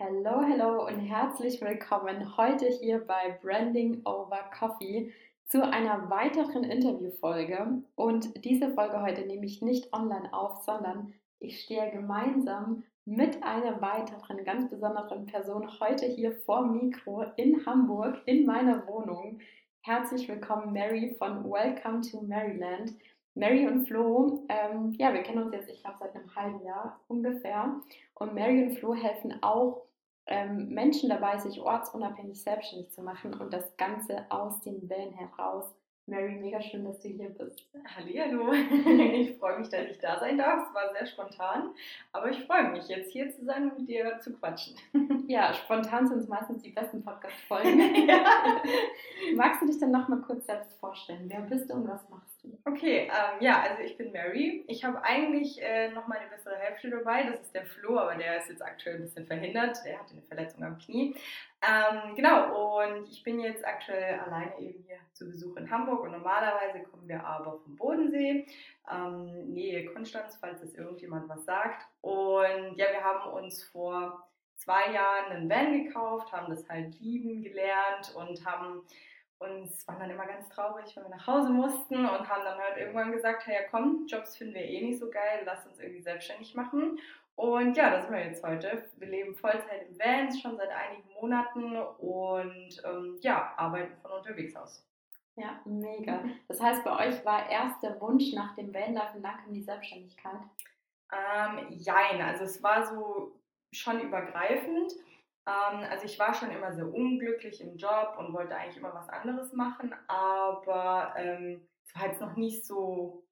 Hallo, hallo und herzlich willkommen heute hier bei Branding Over Coffee zu einer weiteren Interviewfolge. Und diese Folge heute nehme ich nicht online auf, sondern ich stehe gemeinsam mit einer weiteren ganz besonderen Person heute hier vor Mikro in Hamburg in meiner Wohnung. Herzlich willkommen, Mary von Welcome to Maryland. Mary und Flo, ähm, ja, wir kennen uns jetzt, ich glaube, seit einem halben Jahr ungefähr. Und Mary und Flo helfen auch ähm, Menschen dabei, sich ortsunabhängig selbstständig zu machen und das Ganze aus dem Van heraus. Mary, mega schön, dass du hier bist. Hallihallo, ich freue mich, dass ich da sein darf. Es war sehr spontan, aber ich freue mich, jetzt hier zu sein und mit dir zu quatschen. Ja, spontan sind es meistens die besten Podcast-Folgen. ja. Magst du dich dann nochmal kurz selbst vorstellen? Wer bist du und was machst du? Okay, ähm, ja, also ich bin Mary. Ich habe eigentlich äh, noch meine bessere Hälfte dabei. Das ist der Flo, aber der ist jetzt aktuell ein bisschen verhindert. Der hatte eine Verletzung am Knie. Ähm, genau, und ich bin jetzt aktuell alleine eben hier zu Besuch in Hamburg und normalerweise kommen wir aber vom Bodensee, ähm, Nähe Konstanz, falls es irgendjemand was sagt. Und ja, wir haben uns vor zwei Jahren einen Van gekauft, haben das halt lieben gelernt und haben und waren dann immer ganz traurig, wenn wir nach Hause mussten und haben dann halt irgendwann gesagt, hey, ja komm, Jobs finden wir eh nicht so geil, lass uns irgendwie selbstständig machen. Und ja, das sind wir jetzt heute. Wir leben Vollzeit im Vans schon seit einigen Monaten und ähm, ja, arbeiten von unterwegs aus. Ja, mega. Das heißt, bei euch war erst der Wunsch nach dem Vanlife und dann kam die Selbstständigkeit? Ähm, jein, also es war so schon übergreifend. Ähm, also ich war schon immer sehr unglücklich im Job und wollte eigentlich immer was anderes machen, aber ähm, es war jetzt noch nicht so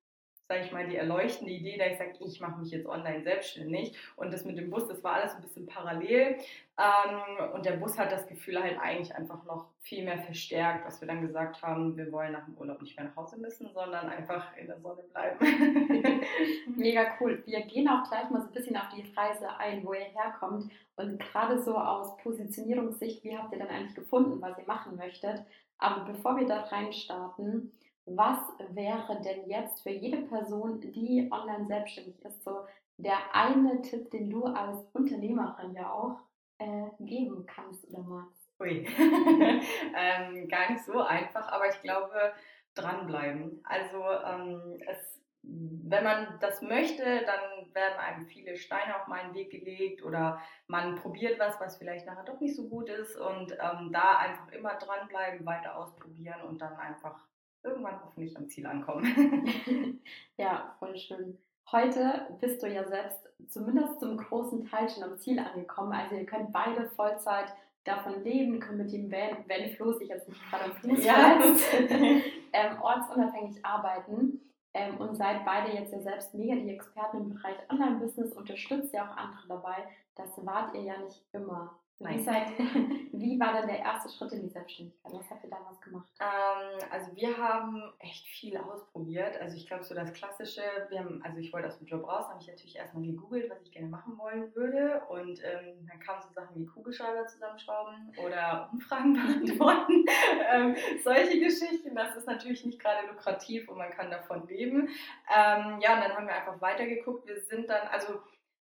sage ich mal, die erleuchtende Idee, da ich sage, ich mache mich jetzt online selbstständig. Und das mit dem Bus, das war alles ein bisschen parallel. Ähm, und der Bus hat das Gefühl halt eigentlich einfach noch viel mehr verstärkt, was wir dann gesagt haben, wir wollen nach dem Urlaub nicht mehr nach Hause müssen, sondern einfach in der Sonne bleiben. Mega cool. Wir gehen auch gleich mal so ein bisschen auf die Reise ein, wo ihr herkommt. Und gerade so aus Positionierungssicht, wie habt ihr dann eigentlich gefunden, was ihr machen möchtet? Aber bevor wir da reinstarten, was wäre denn jetzt für jede Person, die online selbstständig ist, so der eine Tipp, den du als Unternehmerin ja auch äh, geben kannst oder magst? Ui, ähm, gar nicht so einfach, aber ich glaube, dranbleiben. Also ähm, es, wenn man das möchte, dann werden einem viele Steine auf meinen Weg gelegt oder man probiert was, was vielleicht nachher doch nicht so gut ist und ähm, da einfach immer dranbleiben, weiter ausprobieren und dann einfach irgendwann hoffentlich am Ziel ankommen. ja, voll schön. Heute bist du ja selbst zumindest zum großen Teil schon am Ziel angekommen. Also ihr könnt beide Vollzeit davon leben, können mit dem Van, wenn Flo sich jetzt nicht gerade am Fuß ja. ähm, ortsunabhängig arbeiten ähm, und seid beide jetzt ja selbst mega die Experten im Bereich Online-Business, unterstützt ja auch andere dabei. Das wart ihr ja nicht immer. Wie, seid, wie war denn der erste Schritt in die Selbstständigkeit? Was habt ihr damals gemacht? Ähm, also wir haben echt viel ausprobiert. Also ich glaube so das Klassische, wir haben, also ich wollte aus dem Job raus, habe ich natürlich erstmal gegoogelt, was ich gerne machen wollen würde. Und ähm, dann kamen so Sachen wie Kugelschreiber zusammenschrauben oder Umfragen beantworten. ähm, solche Geschichten, das ist natürlich nicht gerade lukrativ und man kann davon leben. Ähm, ja, und dann haben wir einfach weitergeguckt. Wir sind dann, also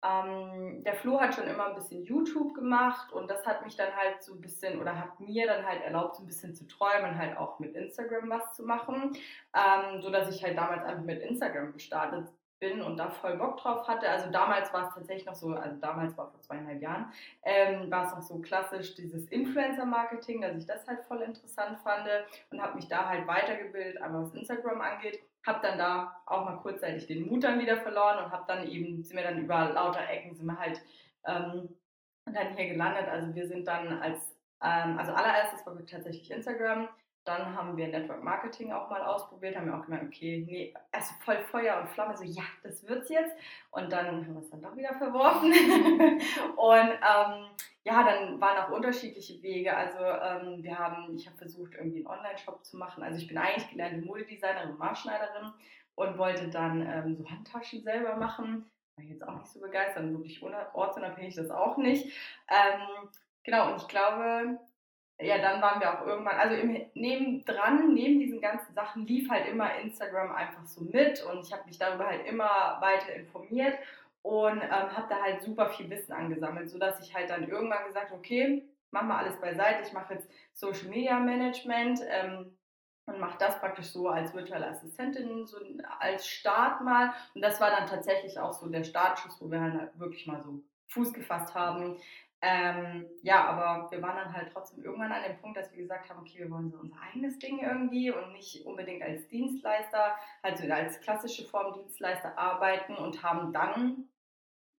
ähm, der Flo hat schon immer ein bisschen YouTube gemacht und das hat mich dann halt so ein bisschen oder hat mir dann halt erlaubt, so ein bisschen zu träumen, halt auch mit Instagram was zu machen, ähm, so dass ich halt damals einfach mit Instagram gestartet bin und da voll Bock drauf hatte. Also damals war es tatsächlich noch so, also damals war vor zweieinhalb Jahren, ähm, war es noch so klassisch dieses Influencer-Marketing, dass ich das halt voll interessant fand und habe mich da halt weitergebildet, einmal was Instagram angeht habe dann da auch mal kurzzeitig den Mut dann wieder verloren und habe dann eben, sind wir dann über lauter Ecken, sind wir halt ähm, dann hier gelandet. Also wir sind dann als, ähm, also allererstes war tatsächlich Instagram, dann haben wir Network Marketing auch mal ausprobiert, haben wir auch gemerkt, okay, nee, erst voll Feuer und Flamme, so ja, das wird's jetzt. Und dann haben wir es dann doch wieder verworfen. und ähm, ja, dann waren auch unterschiedliche Wege. Also ähm, wir haben, ich habe versucht, irgendwie einen Online-Shop zu machen. Also ich bin eigentlich gelernte Modedesignerin Maßschneiderin und wollte dann ähm, so Handtaschen selber machen. War jetzt auch nicht so begeistert, wirklich ortsunabhängig das auch nicht. Ähm, genau, und ich glaube, ja, dann waren wir auch irgendwann, also im, neben dran, neben diesen ganzen Sachen lief halt immer Instagram einfach so mit und ich habe mich darüber halt immer weiter informiert und ähm, habe da halt super viel Wissen angesammelt, sodass ich halt dann irgendwann gesagt okay, mach mal alles beiseite, ich mache jetzt Social Media Management ähm, und mache das praktisch so als virtuelle Assistentin, so als Start mal. Und das war dann tatsächlich auch so der Startschuss, wo wir halt wirklich mal so Fuß gefasst haben. Ähm, ja, aber wir waren dann halt trotzdem irgendwann an dem Punkt, dass wir gesagt haben, okay, wir wollen so unser eigenes Ding irgendwie und nicht unbedingt als Dienstleister, also als klassische Form Dienstleister arbeiten und haben dann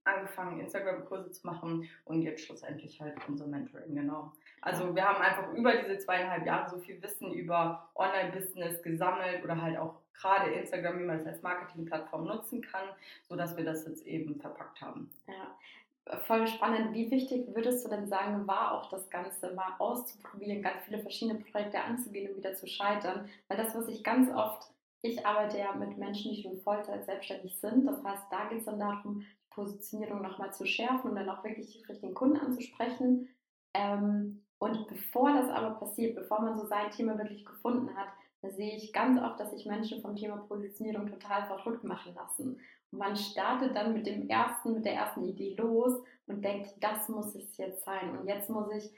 angefangen, Instagram-Kurse zu machen und jetzt schlussendlich halt unser Mentoring, genau. Also wir haben einfach über diese zweieinhalb Jahre so viel Wissen über Online-Business gesammelt oder halt auch gerade Instagram, wie man es als Marketingplattform nutzen kann, sodass wir das jetzt eben verpackt haben. Ja, voll spannend. Wie wichtig würdest du denn sagen, war auch das Ganze mal auszuprobieren, ganz viele verschiedene Projekte anzugehen und wieder zu scheitern? Weil das, was ich ganz oft, ich arbeite ja mit Menschen, die schon Vollzeit selbstständig sind. Das heißt, da geht es dann darum, Positionierung nochmal zu schärfen und dann auch wirklich die richtigen Kunden anzusprechen. Ähm, und bevor das aber passiert, bevor man so sein Thema wirklich gefunden hat, da sehe ich ganz oft, dass sich Menschen vom Thema Positionierung total verrückt machen lassen. Und man startet dann mit dem ersten, mit der ersten Idee los und denkt, das muss es jetzt sein. Und jetzt muss ich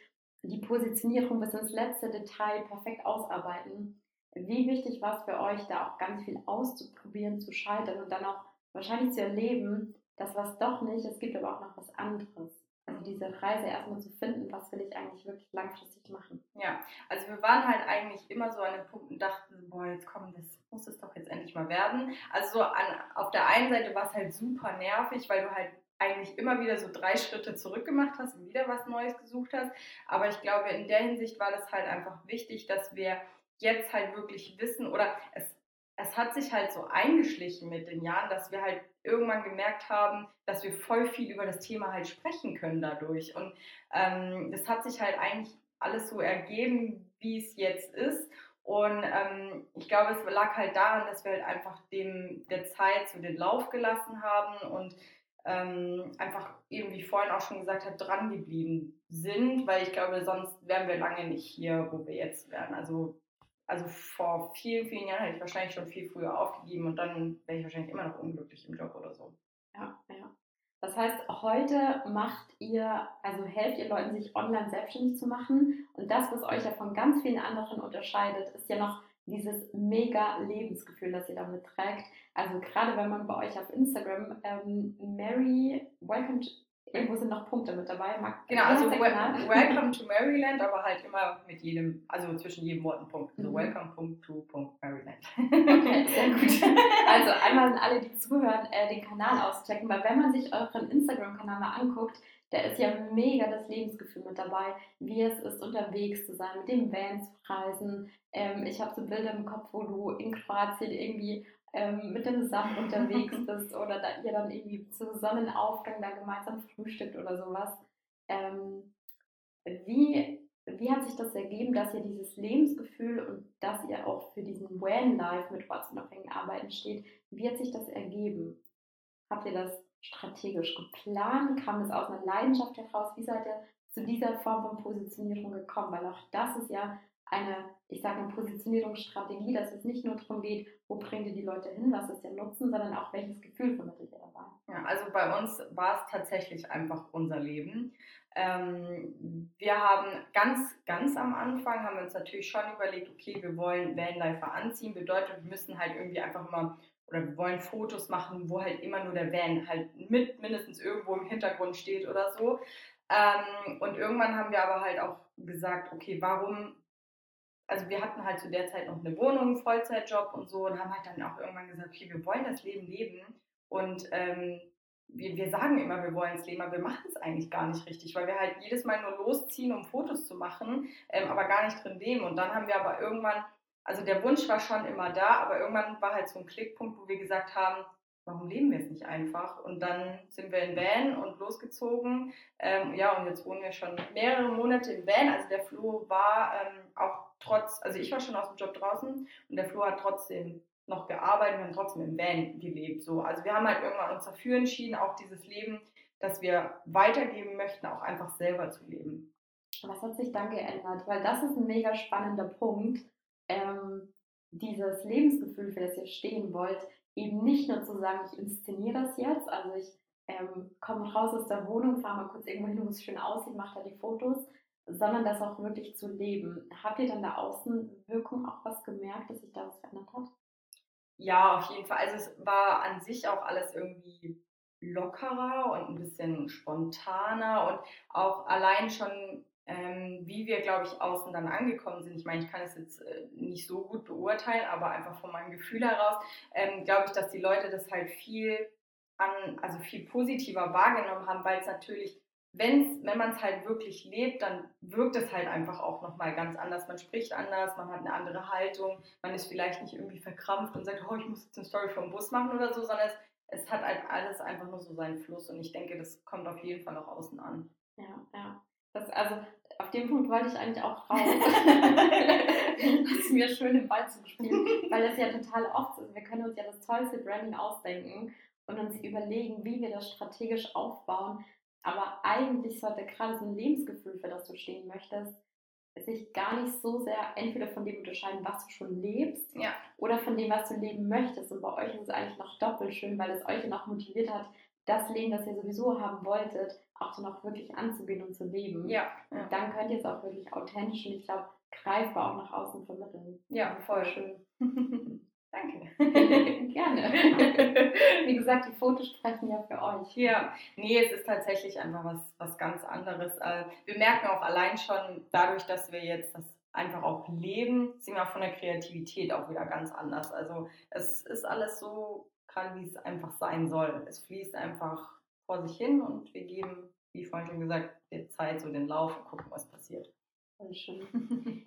die Positionierung bis ins letzte Detail perfekt ausarbeiten. Wie wichtig war es für euch, da auch ganz viel auszuprobieren, zu scheitern und dann auch wahrscheinlich zu erleben, das was doch nicht, es gibt aber auch noch was anderes. Also diese Reise erstmal zu finden, was will ich eigentlich wirklich langfristig machen. Ja, also wir waren halt eigentlich immer so an dem Punkt und dachten, boah, jetzt komm, das muss es doch jetzt endlich mal werden. Also so an, auf der einen Seite war es halt super nervig, weil du halt eigentlich immer wieder so drei Schritte zurück gemacht hast und wieder was Neues gesucht hast. Aber ich glaube, in der Hinsicht war das halt einfach wichtig, dass wir jetzt halt wirklich wissen oder es es hat sich halt so eingeschlichen mit den Jahren, dass wir halt irgendwann gemerkt haben, dass wir voll viel über das Thema halt sprechen können dadurch. Und ähm, das hat sich halt eigentlich alles so ergeben, wie es jetzt ist. Und ähm, ich glaube, es lag halt daran, dass wir halt einfach dem der Zeit so den Lauf gelassen haben und ähm, einfach eben, wie vorhin auch schon gesagt habe, dran geblieben sind, weil ich glaube, sonst wären wir lange nicht hier, wo wir jetzt wären. Also also vor vielen, vielen Jahren hätte ich wahrscheinlich schon viel früher aufgegeben und dann wäre ich wahrscheinlich immer noch unglücklich im Job oder so. Ja, ja. Das heißt, heute macht ihr, also helft ihr Leuten, sich online selbstständig zu machen. Und das, was euch ja von ganz vielen anderen unterscheidet, ist ja noch dieses mega Lebensgefühl, das ihr damit trägt. Also gerade wenn man bei euch auf Instagram ähm, Mary, welcome Irgendwo sind noch Punkte mit dabei. Mag genau, also Welcome to Maryland, aber halt immer mit jedem, also zwischen jedem Wort ein Punkt. Also mhm. Welcome to Maryland. Okay, sehr gut. Also einmal an alle, die zuhören, äh, den Kanal auschecken, weil wenn man sich euren Instagram-Kanal mal anguckt, da ist ja mega das Lebensgefühl mit dabei, wie es ist, unterwegs zu sein, mit dem Van zu reisen. Ähm, ich habe so Bilder im Kopf, wo du in Kroatien irgendwie ähm, mit dem Saft unterwegs bist oder da ihr dann irgendwie zu Sonnenaufgang da gemeinsam frühstückt oder sowas. Ähm, wie, wie hat sich das ergeben, dass ihr dieses Lebensgefühl und dass ihr auch für diesen Van-Life mit ortsunabhängigen Arbeiten steht, wie hat sich das ergeben? Habt ihr das strategisch geplant? Kam es aus einer Leidenschaft heraus? Wie seid ihr zu dieser Form von Positionierung gekommen? Weil auch das ist ja eine, ich sage mal, Positionierungsstrategie, dass es nicht nur darum geht, wo bringt ihr die Leute hin, was ist der Nutzen, sondern auch welches Gefühl vermittelt ihr dabei. Ja, also bei uns war es tatsächlich einfach unser Leben. Ähm, wir haben ganz, ganz am Anfang haben wir uns natürlich schon überlegt, okay, wir wollen Vanlifer anziehen, bedeutet, wir müssen halt irgendwie einfach immer oder wir wollen Fotos machen, wo halt immer nur der Van halt mit mindestens irgendwo im Hintergrund steht oder so. Ähm, und irgendwann haben wir aber halt auch gesagt, okay, warum also wir hatten halt zu der Zeit noch eine Wohnung, Vollzeitjob und so und haben halt dann auch irgendwann gesagt, okay, wir wollen das Leben leben und ähm, wir, wir sagen immer, wir wollen es leben, aber wir machen es eigentlich gar nicht richtig, weil wir halt jedes Mal nur losziehen, um Fotos zu machen, ähm, aber gar nicht drin leben. Und dann haben wir aber irgendwann, also der Wunsch war schon immer da, aber irgendwann war halt so ein Klickpunkt, wo wir gesagt haben, warum leben wir es nicht einfach? Und dann sind wir in Van und losgezogen. Ähm, ja, und jetzt wohnen wir schon mehrere Monate im Van. Also der Flo war ähm, auch trotz, also ich war schon aus dem Job draußen und der Flo hat trotzdem noch gearbeitet, haben trotzdem im Van gelebt. So. Also wir haben halt irgendwann uns dafür entschieden, auch dieses Leben, das wir weitergeben möchten, auch einfach selber zu leben. Was hat sich dann geändert? Weil das ist ein mega spannender Punkt. Ähm, dieses Lebensgefühl, für das ihr stehen wollt, eben nicht nur zu sagen, ich inszeniere das jetzt, also ich ähm, komm raus aus der Wohnung, fahr mal kurz irgendwo hin, wo es schön aussieht, mach da die Fotos, sondern das auch wirklich zu leben. Habt ihr dann da Außenwirkung auch was gemerkt, dass sich da was verändert hat? Ja, auf jeden Fall. Also es war an sich auch alles irgendwie lockerer und ein bisschen spontaner und auch allein schon, ähm, wie wir, glaube ich, außen dann angekommen sind. Ich meine, ich kann es jetzt äh, nicht so gut beurteilen, aber einfach von meinem Gefühl heraus, ähm, glaube ich, dass die Leute das halt viel an, also viel positiver wahrgenommen haben, weil es natürlich wenn's, wenn man es halt wirklich lebt, dann wirkt es halt einfach auch nochmal ganz anders. Man spricht anders, man hat eine andere Haltung, man ist vielleicht nicht irgendwie verkrampft und sagt, oh, ich muss jetzt eine Story vom Bus machen oder so, sondern es, es hat halt alles einfach nur so seinen Fluss und ich denke, das kommt auf jeden Fall auch außen an. Ja, ja. Das, also auf dem Punkt wollte ich eigentlich auch raus. Hast mir schön im Ball zugespielt, weil das ja total oft ist. Wir können uns ja das tollste Branding ausdenken und uns überlegen, wie wir das strategisch aufbauen. Aber eigentlich sollte gerade so ein Lebensgefühl, für das du stehen möchtest, sich gar nicht so sehr entweder von dem unterscheiden, was du schon lebst, ja. oder von dem, was du leben möchtest. Und bei euch ist es eigentlich noch doppelt schön, weil es euch noch motiviert hat, das Leben, das ihr sowieso haben wolltet, auch dann auch wirklich anzugehen und zu leben. Ja. ja. Und dann könnt ihr es auch wirklich authentisch und ich glaube, greifbar auch nach außen vermitteln. Ja, voll schön. Danke. Gerne. Wie gesagt, die Fotos sprechen ja für euch. Ja, nee, es ist tatsächlich einfach was, was ganz anderes. Äh, wir merken auch allein schon dadurch, dass wir jetzt das einfach auch leben, sind wir von der Kreativität auch wieder ganz anders. Also es ist alles so, gerade wie es einfach sein soll. Es fließt einfach vor sich hin und wir geben, wie vorhin schon gesagt, der Zeit so den Lauf und gucken, was passiert. Voll schön.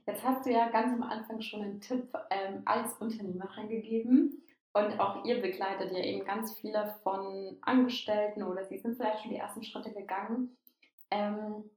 Jetzt hast du ja ganz am Anfang schon einen Tipp ähm, als Unternehmerin gegeben. Und auch ihr begleitet ja eben ganz viele von Angestellten oder sie sind vielleicht schon die ersten Schritte gegangen. Ähm,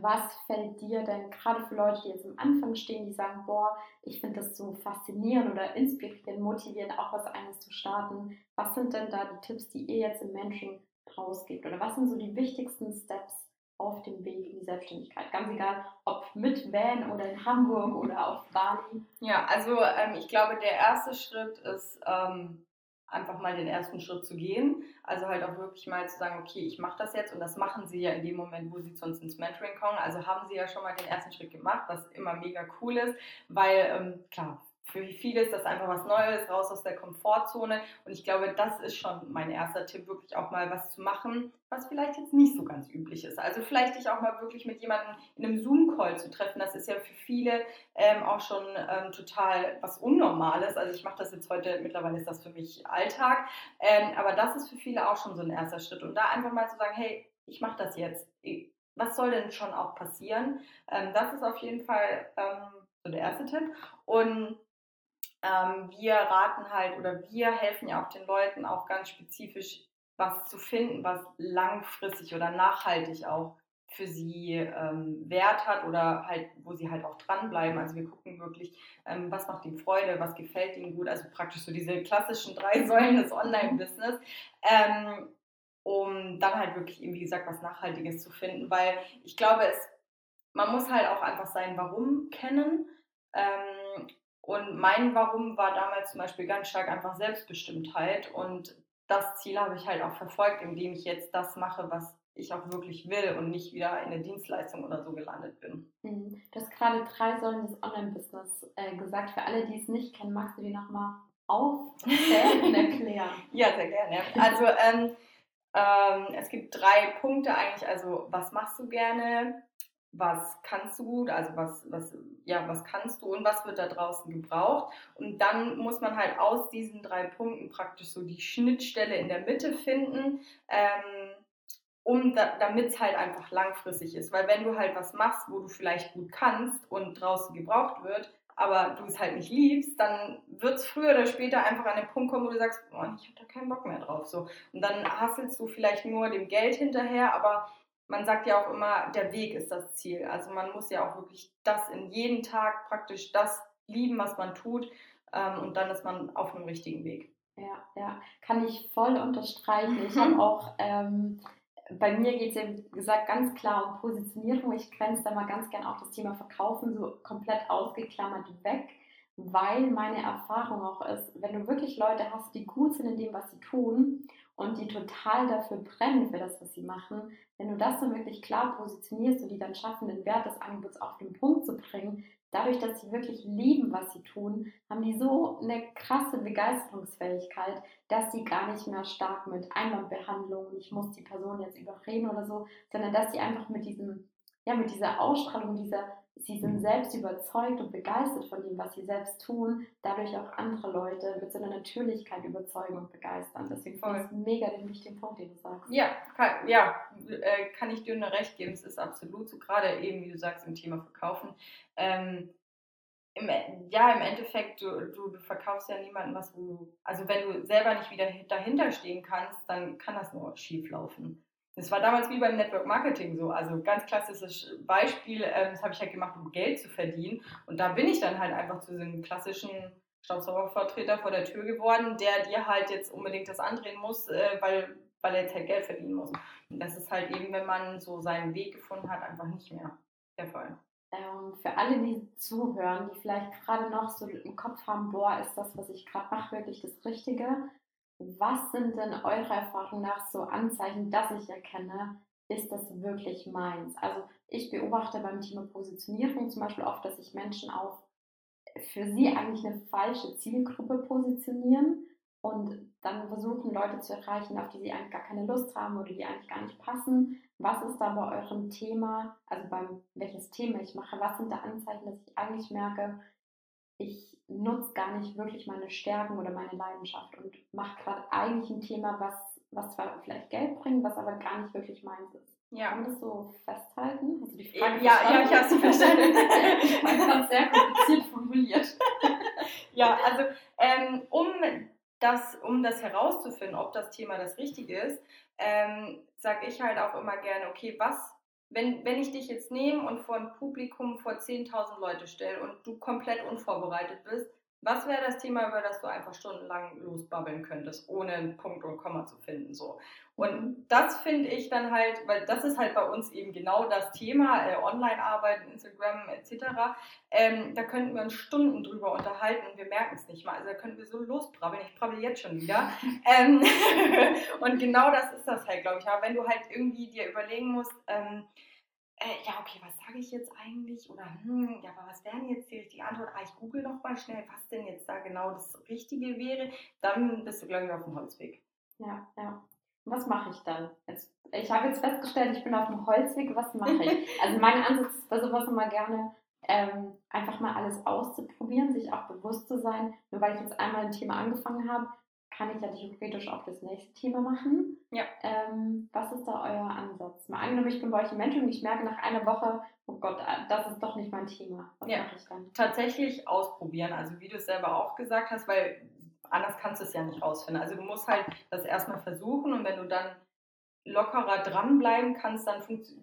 was fällt dir denn gerade für Leute, die jetzt am Anfang stehen, die sagen, boah, ich finde das so faszinierend oder inspirierend, motivierend, auch was eines zu starten? Was sind denn da die Tipps, die ihr jetzt im Menschen rausgebt? Oder was sind so die wichtigsten Steps, auf dem Weg in die Selbstständigkeit. Ganz egal, ob mit Van oder in Hamburg oder auf Bali. Ja, also ähm, ich glaube, der erste Schritt ist ähm, einfach mal den ersten Schritt zu gehen. Also halt auch wirklich mal zu sagen, okay, ich mache das jetzt und das machen sie ja in dem Moment, wo sie zu uns ins Mentoring kommen. Also haben sie ja schon mal den ersten Schritt gemacht, was immer mega cool ist, weil ähm, klar, für viele ist das einfach was Neues, raus aus der Komfortzone. Und ich glaube, das ist schon mein erster Tipp, wirklich auch mal was zu machen, was vielleicht jetzt nicht so ganz üblich ist. Also vielleicht dich auch mal wirklich mit jemandem in einem Zoom-Call zu treffen. Das ist ja für viele ähm, auch schon ähm, total was Unnormales. Also ich mache das jetzt heute, mittlerweile ist das für mich Alltag. Ähm, aber das ist für viele auch schon so ein erster Schritt. Und da einfach mal zu sagen, hey, ich mache das jetzt. Was soll denn schon auch passieren? Ähm, das ist auf jeden Fall ähm, so der erste Tipp. Und ähm, wir raten halt oder wir helfen ja auch den Leuten auch ganz spezifisch was zu finden, was langfristig oder nachhaltig auch für sie ähm, Wert hat oder halt, wo sie halt auch dranbleiben. Also wir gucken wirklich, ähm, was macht ihnen Freude, was gefällt ihnen gut, also praktisch so diese klassischen drei Säulen des Online-Business, ähm, um dann halt wirklich eben, wie gesagt, was Nachhaltiges zu finden, weil ich glaube, es, man muss halt auch einfach sein Warum kennen. Ähm, und mein Warum war damals zum Beispiel ganz stark einfach Selbstbestimmtheit. Und das Ziel habe ich halt auch verfolgt, indem ich jetzt das mache, was ich auch wirklich will und nicht wieder in der Dienstleistung oder so gelandet bin. Mhm. Du hast gerade drei Säulen des Online-Business äh, gesagt. Für alle, die es nicht kennen, magst du die nochmal aufzählen und erklären? ja, sehr gerne. Also ähm, ähm, es gibt drei Punkte eigentlich. Also was machst du gerne? Was kannst du gut, also was, was, ja, was kannst du und was wird da draußen gebraucht. Und dann muss man halt aus diesen drei Punkten praktisch so die Schnittstelle in der Mitte finden, ähm, um da, damit es halt einfach langfristig ist. Weil wenn du halt was machst, wo du vielleicht gut kannst und draußen gebraucht wird, aber du es halt nicht liebst, dann wird es früher oder später einfach an den Punkt kommen, wo du sagst, oh, ich habe da keinen Bock mehr drauf. So. Und dann hasselst du vielleicht nur dem Geld hinterher, aber man sagt ja auch immer, der Weg ist das Ziel. Also man muss ja auch wirklich das in jeden Tag praktisch das lieben, was man tut. Ähm, und dann ist man auf einem richtigen Weg. Ja, ja, kann ich voll unterstreichen. Ich habe auch, ähm, bei mir geht es ja, wie gesagt, ganz klar um Positionierung. Ich grenze da mal ganz gern auch das Thema Verkaufen so komplett ausgeklammert weg, weil meine Erfahrung auch ist, wenn du wirklich Leute hast, die gut sind in dem, was sie tun und die total dafür brennen, für das, was sie machen, wenn du das dann wirklich klar positionierst und die dann schaffen, den Wert des Angebots auf den Punkt zu bringen, dadurch, dass sie wirklich lieben, was sie tun, haben die so eine krasse Begeisterungsfähigkeit, dass sie gar nicht mehr stark mit Einwandbehandlung, ich muss die Person jetzt überreden oder so, sondern dass sie einfach mit diesem, ja, mit dieser Ausstrahlung, dieser, sie sind selbst überzeugt und begeistert von dem, was sie selbst tun, dadurch auch andere Leute mit so einer Natürlichkeit überzeugen und begeistern. Deswegen finde ich es mega den wichtigen Punkt, den du sagst. Ja, kann, ja, äh, kann ich dir nur recht geben. Es ist absolut so, gerade eben, wie du sagst, im Thema Verkaufen ähm, im, e, ja, im Endeffekt, du, du, du verkaufst ja niemandem was, wo du, also wenn du selber nicht wieder dahinter stehen kannst, dann kann das nur schief laufen. Das war damals wie beim Network Marketing so, also ganz klassisches Beispiel, äh, das habe ich halt gemacht, um Geld zu verdienen und da bin ich dann halt einfach zu so einem klassischen Staubsaugervertreter vor der Tür geworden, der dir halt jetzt unbedingt das andrehen muss, äh, weil, weil er jetzt halt Geld verdienen muss. Und das ist halt eben, wenn man so seinen Weg gefunden hat, einfach nicht mehr der Fall ähm, für alle, die zuhören, die vielleicht gerade noch so im Kopf haben, boah, ist das, was ich gerade mache, wirklich das Richtige? Was sind denn eurer Erfahrung nach so Anzeichen, dass ich erkenne, ist das wirklich meins? Also ich beobachte beim Thema Positionierung zum Beispiel oft, dass sich Menschen auf für sie eigentlich eine falsche Zielgruppe positionieren und dann versuchen Leute zu erreichen, auf die sie eigentlich gar keine Lust haben oder die eigentlich gar nicht passen. Was ist da bei eurem Thema, also beim welches Thema ich mache, was sind da Anzeichen, dass ich eigentlich merke, ich nutze gar nicht wirklich meine Stärken oder meine Leidenschaft und mache gerade eigentlich ein Thema, was, was zwar vielleicht Geld bringt, was aber gar nicht wirklich meins ist. Ja. Kann man das so festhalten? Du die Frage ja, ja, ich habe sie verstanden. Man kann sehr kompliziert formuliert. ja, also ähm, um das, um das herauszufinden, ob das Thema das Richtige ist, ähm, sage ich halt auch immer gerne, okay, was, wenn, wenn ich dich jetzt nehme und vor ein Publikum vor 10.000 Leute stelle und du komplett unvorbereitet bist, was wäre das Thema, über das du einfach stundenlang losbabbeln könntest, ohne einen Punkt und Komma zu finden? So. Und das finde ich dann halt, weil das ist halt bei uns eben genau das Thema, äh, Online-Arbeiten, Instagram etc. Ähm, da könnten wir uns Stunden drüber unterhalten und wir merken es nicht mal. Also da könnten wir so losbrabbeln. Ich brabbel jetzt schon wieder. ähm, und genau das ist das halt, glaube ich. Aber wenn du halt irgendwie dir überlegen musst, ähm, äh, ja, okay, was sage ich jetzt eigentlich? Oder, hm, ja, aber was wäre denn jetzt die richtige Antwort? Ah, ich google noch mal schnell, was denn jetzt da genau das Richtige wäre. Dann bist du, glaube ich, auf dem Holzweg. Ja, ja. Was mache ich dann? Jetzt, ich habe jetzt festgestellt, ich bin auf dem Holzweg. Was mache ich? also, mein Ansatz ist bei sowas immer gerne, ähm, einfach mal alles auszuprobieren, sich auch bewusst zu sein. Nur weil ich jetzt einmal ein Thema angefangen habe, kann ich ja theoretisch auch das nächste Thema machen. Ja. Ähm, was ist da euer Ansatz? Mal angenommen, ich bin bei euch im Mentoring und ich merke nach einer Woche, oh Gott, äh, das ist doch nicht mein Thema. Was ja. mache ich dann? Tatsächlich ausprobieren. Also wie du es selber auch gesagt hast, weil anders kannst du es ja nicht rausfinden. Also du musst halt das erstmal versuchen und wenn du dann lockerer dranbleiben kannst, dann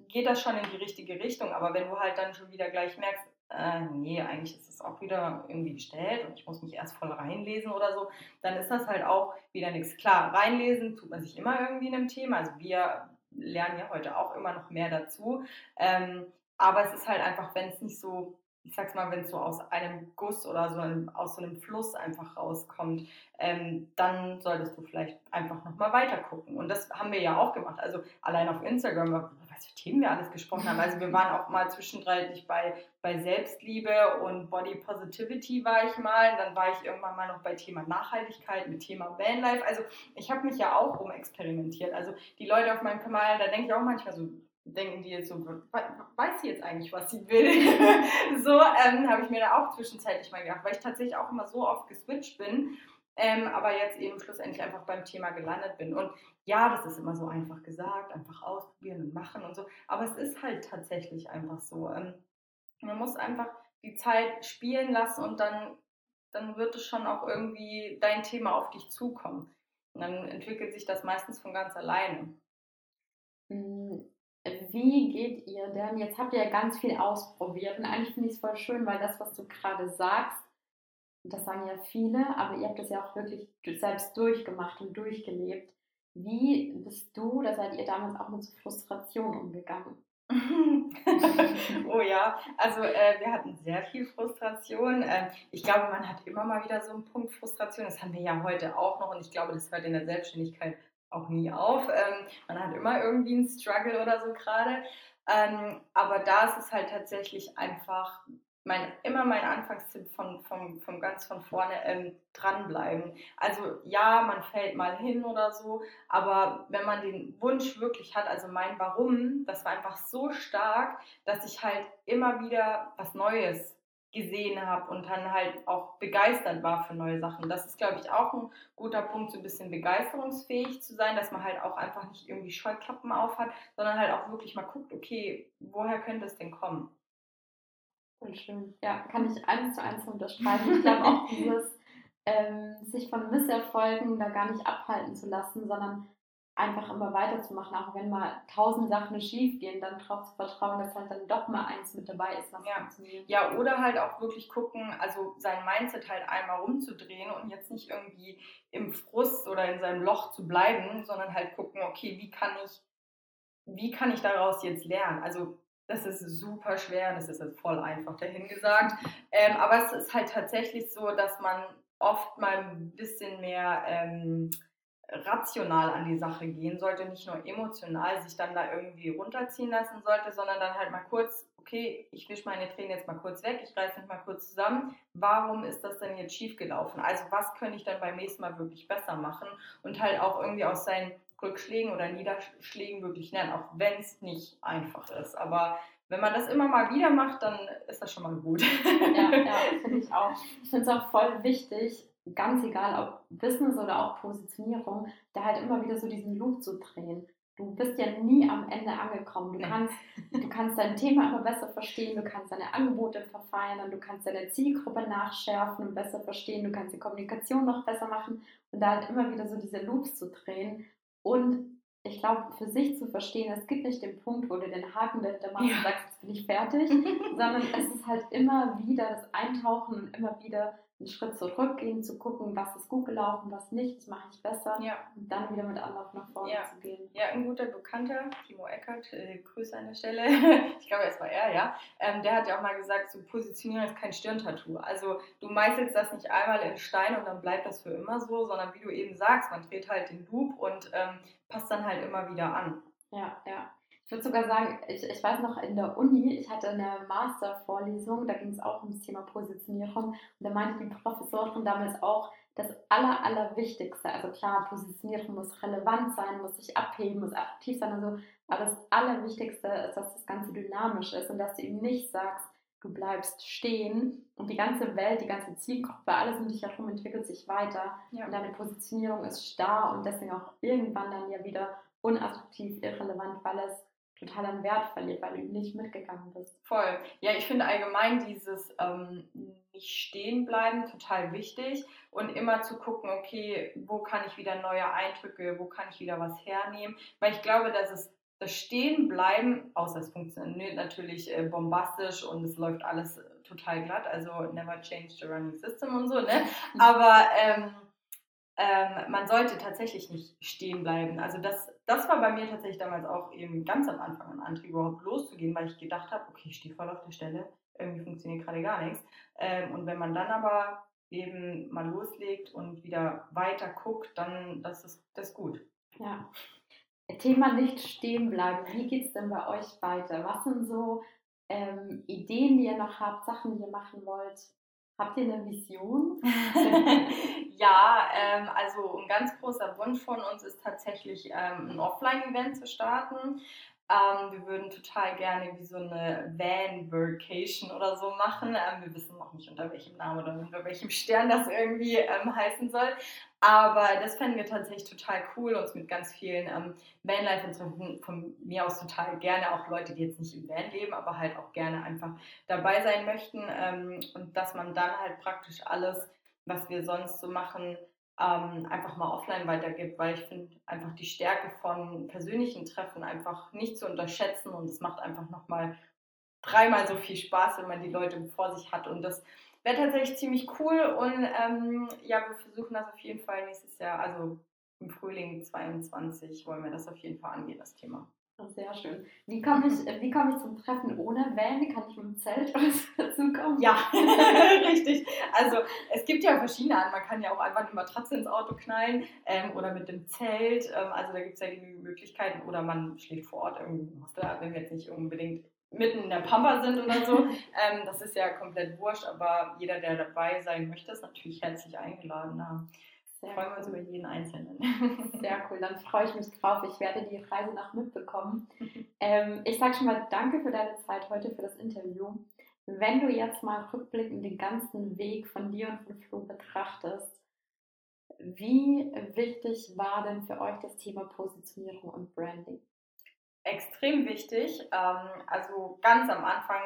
geht das schon in die richtige Richtung. Aber wenn du halt dann schon wieder gleich merkst, äh, nee, eigentlich ist es auch wieder irgendwie gestellt und ich muss mich erst voll reinlesen oder so, dann ist das halt auch wieder nichts. Klar, reinlesen tut man sich immer irgendwie in einem Thema. Also wir lernen ja heute auch immer noch mehr dazu. Ähm, aber es ist halt einfach, wenn es nicht so, ich sag's mal, wenn es so aus einem Guss oder so einem, aus so einem Fluss einfach rauskommt, ähm, dann solltest du vielleicht einfach nochmal weiter gucken. Und das haben wir ja auch gemacht. Also allein auf Instagram was für Themen wir alles gesprochen haben. Also wir waren auch mal zwischendurch bei, bei Selbstliebe und Body Positivity war ich mal. Dann war ich irgendwann mal noch bei Thema Nachhaltigkeit, mit Thema Vanlife. Also ich habe mich ja auch rumexperimentiert. Also die Leute auf meinem Kanal, da denke ich auch manchmal so, denken die jetzt so, weiß sie jetzt eigentlich, was sie will? so ähm, habe ich mir da auch zwischenzeitlich mal gedacht, weil ich tatsächlich auch immer so oft geswitcht bin ähm, aber jetzt eben schlussendlich einfach beim Thema gelandet bin. Und ja, das ist immer so einfach gesagt, einfach ausprobieren und machen und so, aber es ist halt tatsächlich einfach so. Ähm, man muss einfach die Zeit spielen lassen und dann, dann wird es schon auch irgendwie dein Thema auf dich zukommen. Und dann entwickelt sich das meistens von ganz alleine. Hm, wie geht ihr denn? Jetzt habt ihr ja ganz viel ausprobiert und eigentlich finde ich es voll schön, weil das, was du gerade sagst, das sagen ja viele, aber ihr habt das ja auch wirklich selbst durchgemacht und durchgelebt. Wie bist du, da seid ihr damals auch mit so Frustration umgegangen? oh ja, also äh, wir hatten sehr viel Frustration. Äh, ich glaube, man hat immer mal wieder so einen Punkt Frustration. Das haben wir ja heute auch noch und ich glaube, das hört in der Selbstständigkeit auch nie auf. Ähm, man hat immer irgendwie einen Struggle oder so gerade. Ähm, aber da ist es halt tatsächlich einfach mein, immer mein Anfangstipp von, von, von ganz von vorne ähm, dranbleiben. Also ja, man fällt mal hin oder so, aber wenn man den Wunsch wirklich hat, also mein Warum, das war einfach so stark, dass ich halt immer wieder was Neues gesehen habe und dann halt auch begeistert war für neue Sachen. Das ist, glaube ich, auch ein guter Punkt, so ein bisschen begeisterungsfähig zu sein, dass man halt auch einfach nicht irgendwie Scheuklappen auf hat, sondern halt auch wirklich mal guckt, okay, woher könnte es denn kommen? Voll schön. Ja, kann ich eins zu eins unterschreiben. Ich glaube auch dieses, ähm, sich von Misserfolgen da gar nicht abhalten zu lassen, sondern einfach immer weiterzumachen, auch wenn mal tausend Sachen schief gehen, dann darauf zu vertrauen, dass halt dann doch mal eins mit dabei ist, was ja. funktioniert. Ja, oder halt auch wirklich gucken, also sein Mindset halt einmal rumzudrehen und jetzt nicht irgendwie im Frust oder in seinem Loch zu bleiben, sondern halt gucken, okay, wie kann ich, wie kann ich daraus jetzt lernen? Also das ist super schwer, das ist jetzt voll einfach dahingesagt. Ähm, aber es ist halt tatsächlich so, dass man oft mal ein bisschen mehr ähm, rational an die Sache gehen sollte, nicht nur emotional sich dann da irgendwie runterziehen lassen sollte, sondern dann halt mal kurz, okay, ich wische meine Tränen jetzt mal kurz weg, ich reiße mich mal kurz zusammen. Warum ist das denn jetzt schiefgelaufen? Also was könnte ich dann beim nächsten Mal wirklich besser machen? Und halt auch irgendwie aus seinen Rückschlägen oder Niederschlägen wirklich lernen, auch wenn es nicht einfach ist. Aber wenn man das immer mal wieder macht, dann ist das schon mal gut. Ja, ja finde ich auch. Ich finde es auch voll wichtig, ganz egal ob Business oder auch Positionierung, da halt immer wieder so diesen Loop zu drehen. Du bist ja nie am Ende angekommen. Du kannst, du kannst dein Thema immer besser verstehen, du kannst deine Angebote verfeinern, du kannst deine Zielgruppe nachschärfen und besser verstehen, du kannst die Kommunikation noch besser machen und da halt immer wieder so diese Loops zu drehen. Und ich glaube, für sich zu verstehen, es gibt nicht den Punkt, wo du den Haken dahinter machst ja. und sagst, jetzt bin ich fertig, sondern es ist halt immer wieder das Eintauchen und immer wieder einen Schritt zurückgehen, zu gucken, was ist gut gelaufen, was nicht, das mache ich besser ja. und dann wieder mit Anlauf nach vorne ja. zu gehen. Ja, ein guter Bekannter, Timo Eckert, äh, Grüße an der Stelle, ich glaube, es war er, ja, ähm, der hat ja auch mal gesagt, so Positionierung ist kein Stirntattoo. Also du meißelst das nicht einmal in Stein und dann bleibt das für immer so, sondern wie du eben sagst, man dreht halt den Loop und ähm, passt dann halt immer wieder an. Ja, ja. Ich würde sogar sagen, ich, ich weiß noch in der Uni, ich hatte eine Mastervorlesung, da ging es auch ums Thema Positionierung und da meinte die Professorin damals auch, das Aller, Allerwichtigste, also klar, Positionierung muss relevant sein, muss sich abheben, muss aktiv sein, also, aber das Allerwichtigste ist, dass das Ganze dynamisch ist und dass du ihm nicht sagst, du bleibst stehen und die ganze Welt, die ganze Zielgruppe, alles um dich herum entwickelt sich weiter ja. und deine Positionierung ist starr und deswegen auch irgendwann dann ja wieder unattraktiv, irrelevant, weil es total an Wert verliert, weil du nicht mitgegangen bist. Voll. Ja, ich finde allgemein dieses ähm, nicht stehen bleiben total wichtig und immer zu gucken, okay, wo kann ich wieder neue Eindrücke, wo kann ich wieder was hernehmen, weil ich glaube, dass es das Stehenbleiben, außer es funktioniert natürlich äh, bombastisch und es läuft alles äh, total glatt, also never change the running system und so, ne? Aber ähm, ähm, man sollte tatsächlich nicht stehen bleiben. Also das, das war bei mir tatsächlich damals auch eben ganz am Anfang ein Antrieb, überhaupt loszugehen, weil ich gedacht habe, okay, ich stehe voll auf der Stelle, irgendwie funktioniert gerade gar nichts. Ähm, und wenn man dann aber eben mal loslegt und wieder weiter guckt, dann das ist das gut. Ja. Thema nicht stehen bleiben. Wie geht es denn bei euch weiter? Was sind so ähm, Ideen, die ihr noch habt, Sachen, die ihr machen wollt? Habt ihr eine Vision? ja, ähm, also ein ganz großer Wunsch von uns ist tatsächlich ähm, ein Offline-Event zu starten. Ähm, wir würden total gerne wie so eine Van-Vacation oder so machen. Ähm, wir wissen noch nicht, unter welchem Namen oder unter welchem Stern das irgendwie ähm, heißen soll. Aber das fänden wir tatsächlich total cool, uns mit ganz vielen ähm, Vanlife-Interessenten von mir aus total gerne, auch Leute, die jetzt nicht im Van leben, aber halt auch gerne einfach dabei sein möchten. Ähm, und dass man dann halt praktisch alles, was wir sonst so machen, ähm, einfach mal offline weitergibt, weil ich finde einfach die Stärke von persönlichen Treffen einfach nicht zu unterschätzen und es macht einfach nochmal dreimal so viel Spaß, wenn man die Leute vor sich hat und das wäre tatsächlich ziemlich cool und ähm, ja, wir versuchen das auf jeden Fall nächstes Jahr, also im Frühling 22 wollen wir das auf jeden Fall angehen, das Thema. Sehr schön. Wie komme ich, wie komm ich zum Treffen ohne Van? Kann ich mit dem Zelt dazukommen? Ja, richtig. Also es gibt ja verschiedene an. Man kann ja auch einfach eine Matratze ins Auto knallen ähm, oder mit dem Zelt. Ähm, also da gibt es ja genügend Möglichkeiten. Oder man schläft vor Ort irgendwie, wenn wir jetzt nicht unbedingt mitten in der Pampa sind oder so. ähm, das ist ja komplett wurscht, aber jeder, der dabei sein möchte, ist natürlich herzlich eingeladen. Ja. Sehr freuen wir uns über jeden Einzelnen. Sehr cool, dann freue ich mich drauf. Ich werde die Reise nach mitbekommen. Ähm, ich sage schon mal danke für deine Zeit heute, für das Interview. Wenn du jetzt mal rückblickend den ganzen Weg von dir und von Flo betrachtest, wie wichtig war denn für euch das Thema Positionierung und Branding? Extrem wichtig. Ähm, also ganz am Anfang,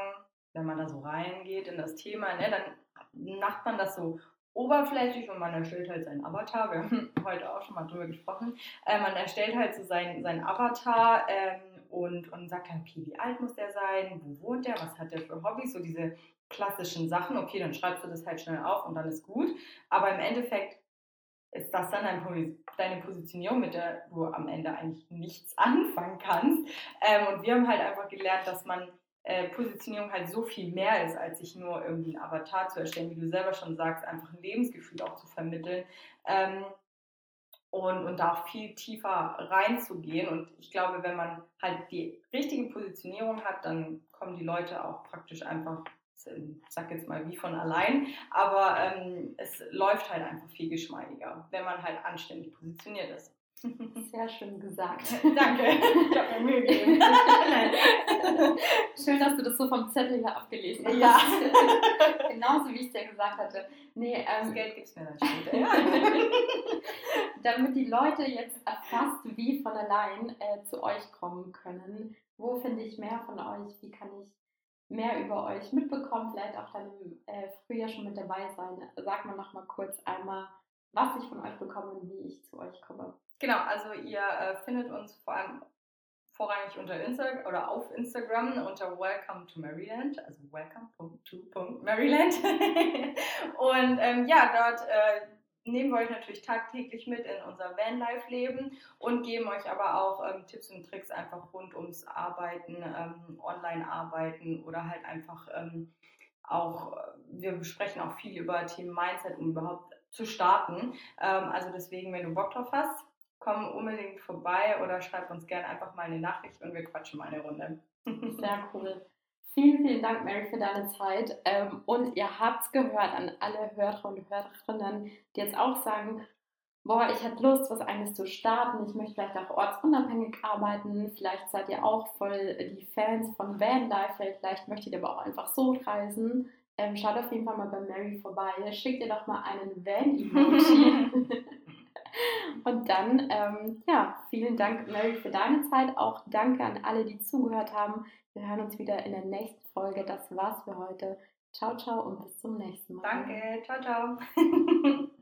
wenn man da so reingeht in das Thema, ne, dann macht man das so oberflächlich und man erstellt halt seinen Avatar. Wir haben heute auch schon mal drüber gesprochen. Äh, man erstellt halt so seinen, seinen Avatar ähm, und, und sagt dann, okay, wie alt muss der sein? Wo wohnt der? Was hat der für Hobbys? So diese klassischen Sachen. Okay, dann schreibst du das halt schnell auf und dann ist gut. Aber im Endeffekt ist das dann dein, deine Positionierung, mit der du am Ende eigentlich nichts anfangen kannst. Ähm, und wir haben halt einfach gelernt, dass man äh, Positionierung halt so viel mehr ist, als sich nur irgendwie ein Avatar zu erstellen, wie du selber schon sagst, einfach ein Lebensgefühl auch zu vermitteln. Ähm, und, und da auch viel tiefer reinzugehen. Und ich glaube, wenn man halt die richtige Positionierung hat, dann kommen die Leute auch praktisch einfach, ich sag jetzt mal wie von allein, aber ähm, es läuft halt einfach viel geschmeidiger, wenn man halt anständig positioniert ist. Sehr schön gesagt. Danke. Ich habe mir Mühe gegeben. schön, dass du das so vom Zettel her abgelesen hast. Ja. Genauso wie ich es dir gesagt hatte. Nee, ähm, das Geld gibt es mir dann später. Ja. Damit die Leute jetzt fast wie von allein äh, zu euch kommen können, wo finde ich mehr von euch? Wie kann ich mehr über euch mitbekommen? Vielleicht auch dann im äh, Frühjahr schon mit dabei sein. Sag mal noch mal kurz einmal, was ich von euch bekomme und wie ich zu euch komme. Genau, also ihr äh, findet uns vor allem vorrangig unter Instagram oder auf Instagram unter Welcome to Maryland, also Welcome to Maryland. und ähm, ja, dort äh, nehmen wir euch natürlich tagtäglich mit in unser Vanlife-Leben und geben euch aber auch ähm, Tipps und Tricks einfach rund ums Arbeiten, ähm, Online-Arbeiten oder halt einfach ähm, auch, wir besprechen auch viel über Themen Mindset, um überhaupt zu starten. Ähm, also deswegen, wenn du Bock drauf hast, komm unbedingt vorbei oder schreib uns gerne einfach mal eine Nachricht und wir quatschen mal eine Runde. Sehr cool. Vielen, vielen Dank, Mary, für deine Zeit. Ähm, und ihr habt es gehört an alle Hörer und Hörerinnen, die jetzt auch sagen, boah, ich hätte Lust, was eigenes zu starten. Ich möchte vielleicht auch ortsunabhängig arbeiten. Vielleicht seid ihr auch voll die Fans von Vanlife. Vielleicht möchtet ihr aber auch einfach so reisen. Ähm, schaut auf jeden Fall mal bei Mary vorbei. Schickt ihr doch mal einen Van-Emoji. Und dann, ähm, ja, vielen Dank, Mary, für deine Zeit. Auch danke an alle, die zugehört haben. Wir hören uns wieder in der nächsten Folge. Das war's für heute. Ciao, ciao und bis zum nächsten Mal. Danke, ciao, ciao.